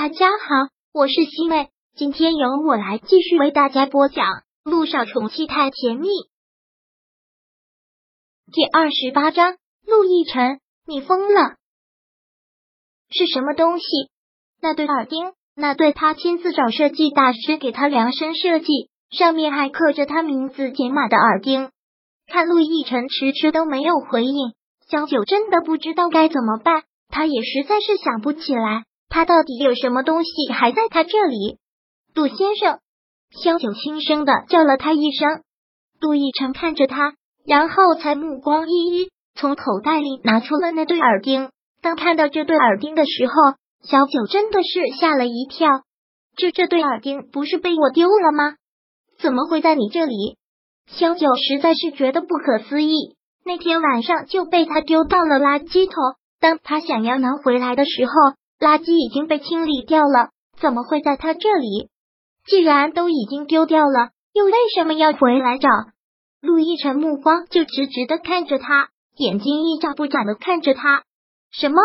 大家好，我是西妹，今天由我来继续为大家播讲《路上宠妻太甜蜜》第二十八章。陆亦辰，你疯了？是什么东西？那对耳钉，那对他亲自找设计大师给他量身设计，上面还刻着他名字解码的耳钉。看陆亦辰迟迟都没有回应，萧九真的不知道该怎么办，他也实在是想不起来。他到底有什么东西还在他这里？杜先生，萧九轻声的叫了他一声。杜奕晨看着他，然后才目光一一，从口袋里拿出了那对耳钉。当看到这对耳钉的时候，小九真的是吓了一跳。这这对耳钉不是被我丢了吗？怎么会在你这里？萧九实在是觉得不可思议。那天晚上就被他丢到了垃圾桶，当他想要拿回来的时候。垃圾已经被清理掉了，怎么会在他这里？既然都已经丢掉了，又为什么要回来找？陆亦辰目光就直直的看着他，眼睛一眨不眨的看着他。什么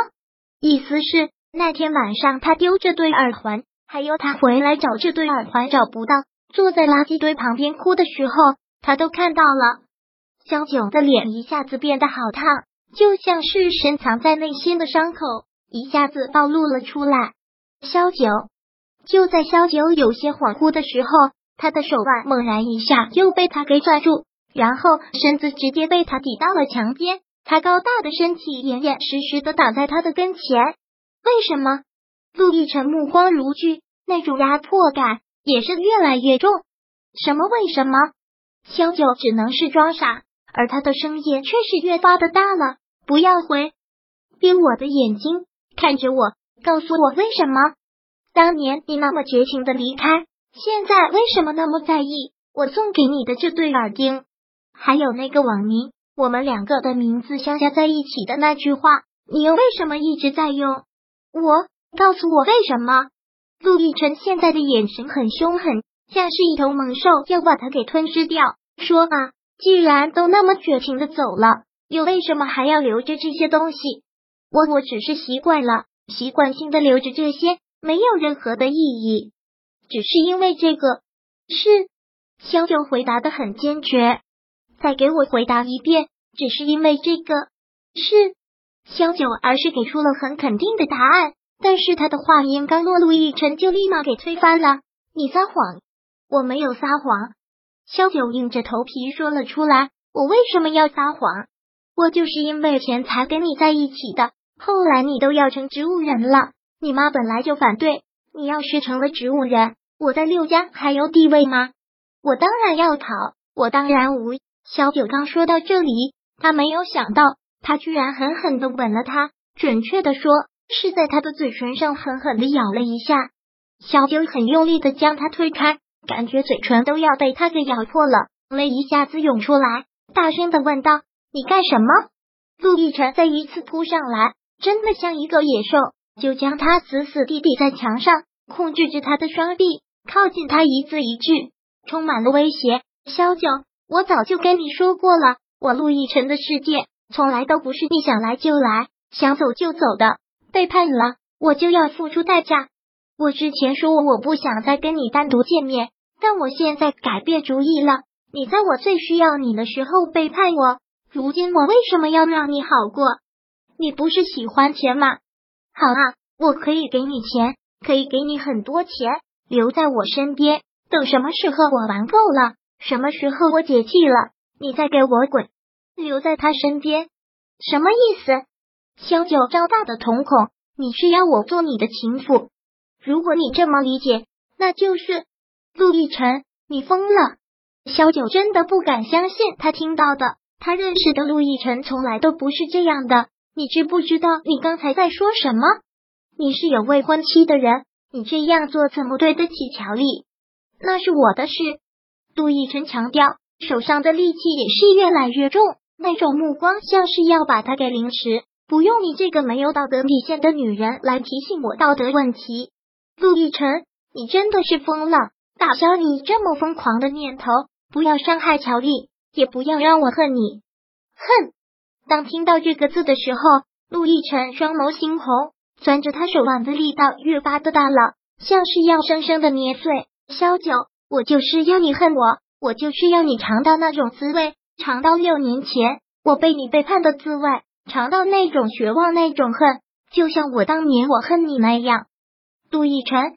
意思？是那天晚上他丢这对耳环，还有他回来找这对耳环找不到，坐在垃圾堆旁边哭的时候，他都看到了。萧九的脸一下子变得好烫，就像是深藏在内心的伤口。一下子暴露了出来。萧九就在萧九有些恍惚的时候，他的手腕猛然一下又被他给抓住，然后身子直接被他抵到了墙边。他高大的身体严严实实的挡在他的跟前。为什么？陆亦辰目光如炬，那种压迫感也是越来越重。什么？为什么？萧九只能是装傻，而他的声音却是越发的大了。不要回，闭我的眼睛。看着我，告诉我为什么当年你那么绝情的离开，现在为什么那么在意我送给你的这对耳钉，还有那个网名，我们两个的名字相加在一起的那句话，你又为什么一直在用？我告诉我为什么？陆亦辰现在的眼神很凶狠，像是一头猛兽要把他给吞噬掉。说啊，既然都那么绝情的走了，又为什么还要留着这些东西？我我只是习惯了，习惯性的留着这些，没有任何的意义，只是因为这个是。萧九回答的很坚决，再给我回答一遍，只是因为这个是。萧九而是给出了很肯定的答案，但是他的话音刚落，陆亦辰就立马给推翻了。你撒谎，我没有撒谎。萧九硬着头皮说了出来，我为什么要撒谎？我就是因为钱才跟你在一起的。后来你都要成植物人了，你妈本来就反对。你要是成了植物人，我在六家还有地位吗？我当然要跑，我当然无。小九刚说到这里，他没有想到，他居然狠狠的吻了他，准确的说是在他的嘴唇上狠狠的咬了一下。小九很用力的将他推开，感觉嘴唇都要被他给咬破了，泪一下子涌出来，大声的问道：“你干什么？”陆亦辰再一次扑上来。真的像一个野兽，就将他死死地抵在墙上，控制着他的双臂，靠近他一字一句，充满了威胁。萧九，我早就跟你说过了，我陆亦辰的世界从来都不是你想来就来，想走就走的。背叛了，我就要付出代价。我之前说我不想再跟你单独见面，但我现在改变主意了。你在我最需要你的时候背叛我，如今我为什么要让你好过？你不是喜欢钱吗？好啊，我可以给你钱，可以给你很多钱，留在我身边。等什么时候我玩够了，什么时候我解气了，你再给我滚。留在他身边，什么意思？萧九张大的瞳孔，你是要我做你的情妇？如果你这么理解，那就是陆亦辰，你疯了。萧九真的不敢相信他听到的，他认识的陆亦辰从来都不是这样的。你知不知道你刚才在说什么？你是有未婚妻的人，你这样做怎么对得起乔丽？那是我的事。杜奕晨强调，手上的力气也是越来越重，那种目光像是要把他给凌迟。不用你这个没有道德底线的女人来提醒我道德问题。陆亦辰，你真的是疯了！打消你这么疯狂的念头，不要伤害乔丽，也不要让我恨你。恨。当听到这个字的时候，陆亦辰双眸猩红，攥着他手腕的力道越发的大了，像是要生生的捏碎。萧九，我就是要你恨我，我就是要你尝到那种滋味，尝到六年前我被你背叛的滋味，尝到那种绝望，那种恨，就像我当年我恨你那样。陆亦辰，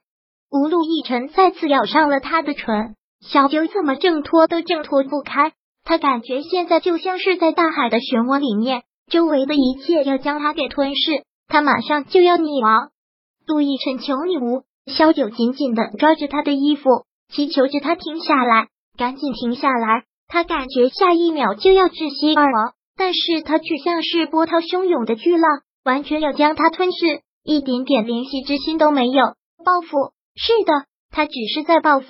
吴陆亦辰再次咬上了他的唇，小九怎么挣脱都挣脱不开，他感觉现在就像是在大海的漩涡里面，周围的一切要将他给吞噬。他马上就要溺亡，陆亦辰，求你无！萧九紧紧的抓着他的衣服，祈求着他停下来，赶紧停下来。他感觉下一秒就要窒息而亡，但是他却像是波涛汹涌的巨浪，完全要将他吞噬，一点点怜惜之心都没有。报复，是的，他只是在报复。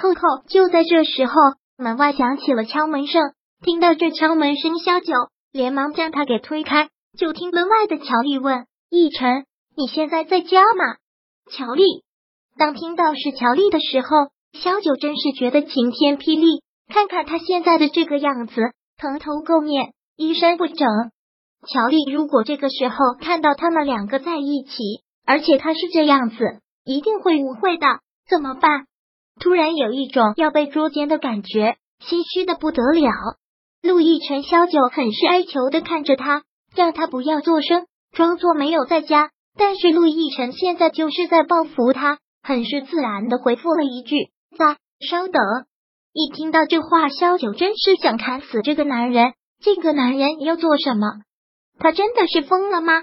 扣扣，就在这时候，门外响起了敲门声。听到这敲门声，萧九连忙将他给推开。就听门外的乔丽问：“逸晨，你现在在家吗？”乔丽当听到是乔丽的时候，萧九真是觉得晴天霹雳。看看他现在的这个样子，蓬头垢面，衣衫不整。乔丽如果这个时候看到他们两个在一起，而且他是这样子，一定会误会的。怎么办？突然有一种要被捉奸的感觉，心虚的不得了。陆亦辰、萧九很是哀求的看着他。让他不要作声，装作没有在家。但是陆亦辰现在就是在报复他，很是自然的回复了一句：“在。”稍等。一听到这话，萧九真是想砍死这个男人。这个男人要做什么？他真的是疯了吗？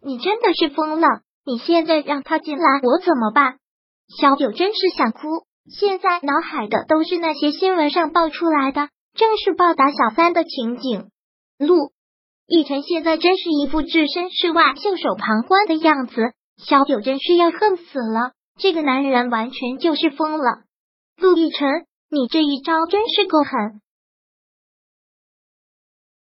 你真的是疯了！你现在让他进来，我怎么办？萧九真是想哭。现在脑海的都是那些新闻上爆出来的，正是暴打小三的情景。陆。奕晨现在真是一副置身事外、袖手旁观的样子，小九真是要恨死了。这个男人完全就是疯了。陆亦辰，你这一招真是够狠。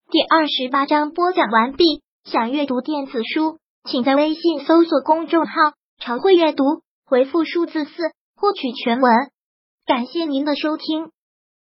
第二十八章播讲完毕。想阅读电子书，请在微信搜索公众号“常会阅读”，回复数字四获取全文。感谢您的收听。